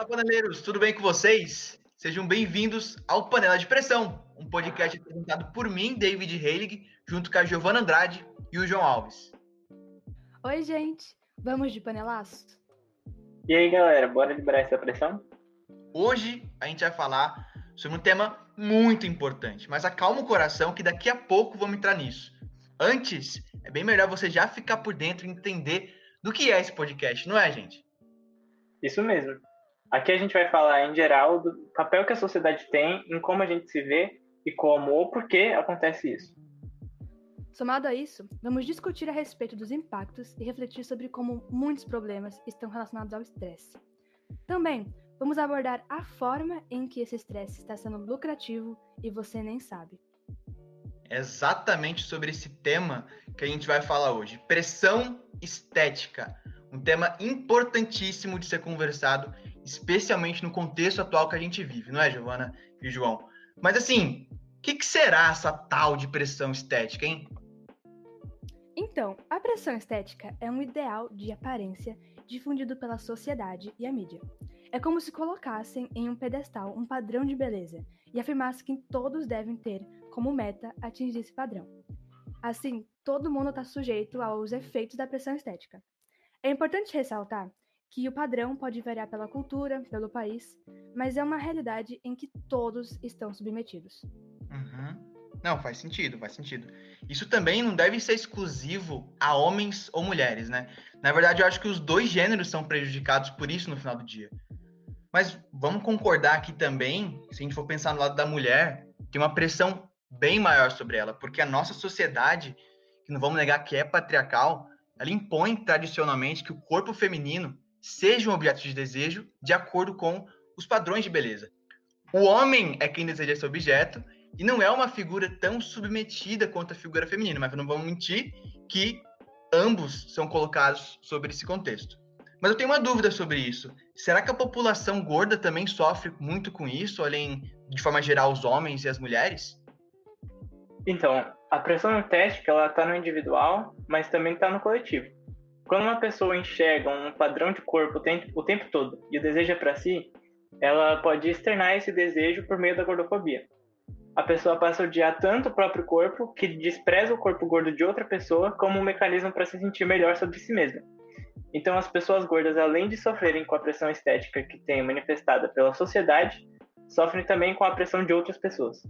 Fala, paneleiros, tudo bem com vocês? Sejam bem-vindos ao Panela de Pressão, um podcast apresentado por mim, David Heilig, junto com a Giovana Andrade e o João Alves. Oi, gente. Vamos de panelaço? E aí, galera, bora liberar essa pressão? Hoje a gente vai falar sobre um tema muito importante, mas acalma o coração que daqui a pouco vamos entrar nisso. Antes, é bem melhor você já ficar por dentro e entender do que é esse podcast, não é, gente? Isso mesmo. Aqui a gente vai falar em geral do papel que a sociedade tem em como a gente se vê e como ou por que acontece isso. Somado a isso, vamos discutir a respeito dos impactos e refletir sobre como muitos problemas estão relacionados ao estresse. Também vamos abordar a forma em que esse estresse está sendo lucrativo e você nem sabe. É exatamente sobre esse tema que a gente vai falar hoje: pressão estética. Um tema importantíssimo de ser conversado, especialmente no contexto atual que a gente vive, não é, Giovana e João? Mas assim, o que, que será essa tal de pressão estética, hein? Então, a pressão estética é um ideal de aparência difundido pela sociedade e a mídia. É como se colocassem em um pedestal um padrão de beleza e afirmassem que todos devem ter como meta atingir esse padrão. Assim, todo mundo está sujeito aos efeitos da pressão estética. É importante ressaltar que o padrão pode variar pela cultura, pelo país, mas é uma realidade em que todos estão submetidos. Uhum. Não, faz sentido, faz sentido. Isso também não deve ser exclusivo a homens ou mulheres, né? Na verdade, eu acho que os dois gêneros são prejudicados por isso no final do dia. Mas vamos concordar aqui também, se a gente for pensar no lado da mulher, tem uma pressão bem maior sobre ela, porque a nossa sociedade, que não vamos negar que é patriarcal, ela impõe tradicionalmente que o corpo feminino seja um objeto de desejo de acordo com os padrões de beleza. O homem é quem deseja esse objeto e não é uma figura tão submetida quanto a figura feminina, mas não vamos mentir que ambos são colocados sobre esse contexto. Mas eu tenho uma dúvida sobre isso. Será que a população gorda também sofre muito com isso, além de forma geral os homens e as mulheres? Então, a pressão estética ela está no individual, mas também está no coletivo. Quando uma pessoa enxerga um padrão de corpo o tempo, o tempo todo e o deseja para si, ela pode externar esse desejo por meio da gordofobia. A pessoa passa a odiar tanto o próprio corpo que despreza o corpo gordo de outra pessoa como um mecanismo para se sentir melhor sobre si mesma. Então, as pessoas gordas, além de sofrerem com a pressão estética que tem manifestada pela sociedade, sofrem também com a pressão de outras pessoas.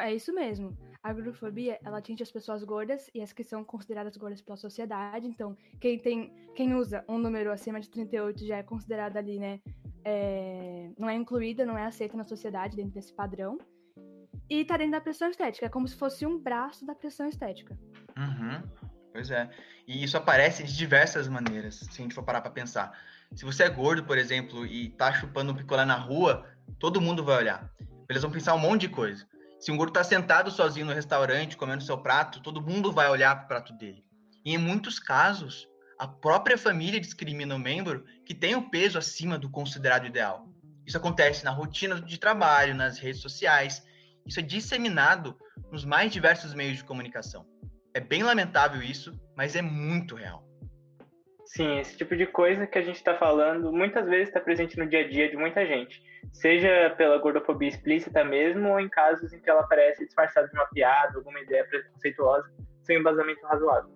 É isso mesmo. A gordofobia, ela atinge as pessoas gordas e as que são consideradas gordas pela sociedade. Então, quem tem, quem usa um número acima de 38 já é considerada ali, né? É, não é incluída, não é aceita na sociedade dentro desse padrão. E tá dentro da pressão estética, é como se fosse um braço da pressão estética. Uhum. Pois é. E isso aparece de diversas maneiras, se a gente for parar pra pensar. Se você é gordo, por exemplo, e tá chupando um picolé na rua, todo mundo vai olhar. Eles vão pensar um monte de coisa. Se um gordo está sentado sozinho no restaurante, comendo seu prato, todo mundo vai olhar para o prato dele. E em muitos casos, a própria família discrimina o membro que tem o peso acima do considerado ideal. Isso acontece na rotina de trabalho, nas redes sociais. Isso é disseminado nos mais diversos meios de comunicação. É bem lamentável isso, mas é muito real. Sim, esse tipo de coisa que a gente está falando muitas vezes está presente no dia a dia de muita gente, seja pela gordofobia explícita mesmo, ou em casos em que ela aparece disfarçada de uma piada, alguma ideia preconceituosa, sem embasamento razoável.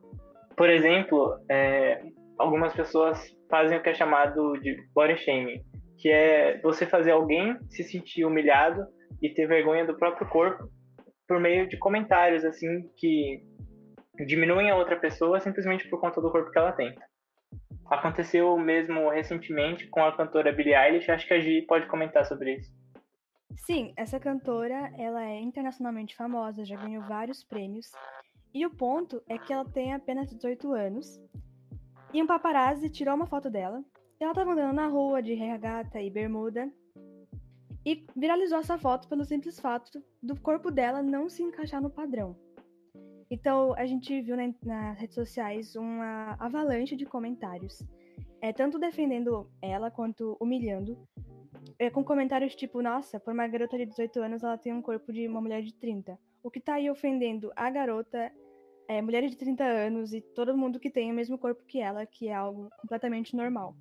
Por exemplo, é, algumas pessoas fazem o que é chamado de body shaming, que é você fazer alguém se sentir humilhado e ter vergonha do próprio corpo por meio de comentários assim que diminuem a outra pessoa simplesmente por conta do corpo que ela tem. Aconteceu mesmo recentemente com a cantora Billie Eilish, acho que a Gi pode comentar sobre isso. Sim, essa cantora, ela é internacionalmente famosa, já ganhou vários prêmios. E o ponto é que ela tem apenas 18 anos. E um paparazzi tirou uma foto dela. Ela estava andando na rua de regata e bermuda. E viralizou essa foto pelo simples fato do corpo dela não se encaixar no padrão. Então, a gente viu na, nas redes sociais uma avalanche de comentários, é, tanto defendendo ela quanto humilhando, é, com comentários tipo: Nossa, por uma garota de 18 anos, ela tem um corpo de uma mulher de 30. O que tá aí ofendendo a garota, é, mulher de 30 anos e todo mundo que tem o mesmo corpo que ela, que é algo completamente normal.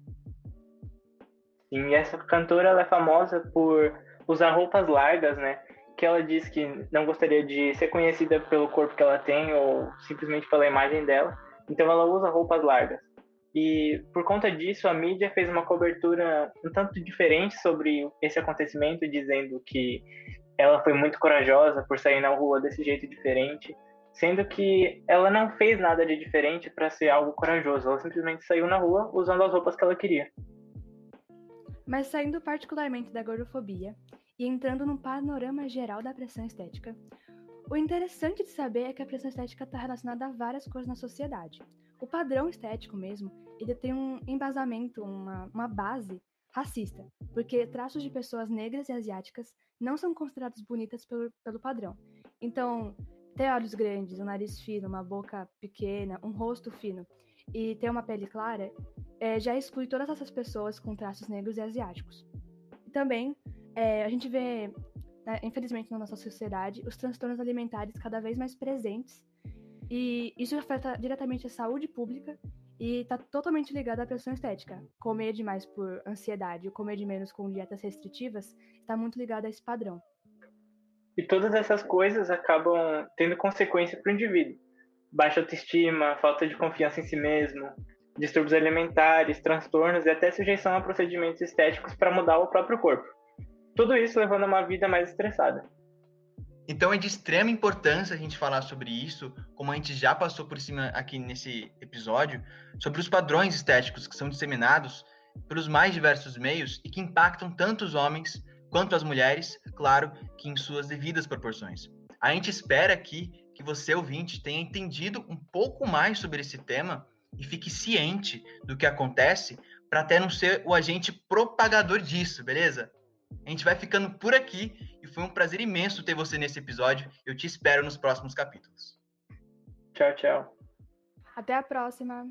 E essa cantora ela é famosa por usar roupas largas, né? Que ela diz que não gostaria de ser conhecida pelo corpo que ela tem ou simplesmente pela imagem dela. Então ela usa roupas largas. E por conta disso, a mídia fez uma cobertura um tanto diferente sobre esse acontecimento, dizendo que ela foi muito corajosa por sair na rua desse jeito diferente, sendo que ela não fez nada de diferente para ser algo corajoso, ela simplesmente saiu na rua usando as roupas que ela queria. Mas saindo particularmente da gordofobia e entrando num panorama geral da pressão estética, o interessante de saber é que a pressão estética está relacionada a várias coisas na sociedade. O padrão estético mesmo, ele tem um embasamento, uma, uma base racista, porque traços de pessoas negras e asiáticas não são considerados bonitas pelo, pelo padrão. Então, ter olhos grandes, um nariz fino, uma boca pequena, um rosto fino e ter uma pele clara é, já exclui todas essas pessoas com traços negros e asiáticos. Também é, a gente vê, né, infelizmente, na nossa sociedade, os transtornos alimentares cada vez mais presentes e isso afeta diretamente a saúde pública e está totalmente ligado à pressão estética. Comer demais por ansiedade ou comer de menos com dietas restritivas está muito ligado a esse padrão. E todas essas coisas acabam tendo consequência para o indivíduo. Baixa autoestima, falta de confiança em si mesmo, distúrbios alimentares, transtornos e até sujeição a procedimentos estéticos para mudar o próprio corpo. Tudo isso levando a uma vida mais estressada. Então é de extrema importância a gente falar sobre isso, como a gente já passou por cima aqui nesse episódio, sobre os padrões estéticos que são disseminados pelos mais diversos meios e que impactam tanto os homens quanto as mulheres, claro que em suas devidas proporções. A gente espera aqui que você, ouvinte, tenha entendido um pouco mais sobre esse tema e fique ciente do que acontece para até não ser o agente propagador disso, beleza? A gente vai ficando por aqui e foi um prazer imenso ter você nesse episódio. Eu te espero nos próximos capítulos. Tchau, tchau. Até a próxima.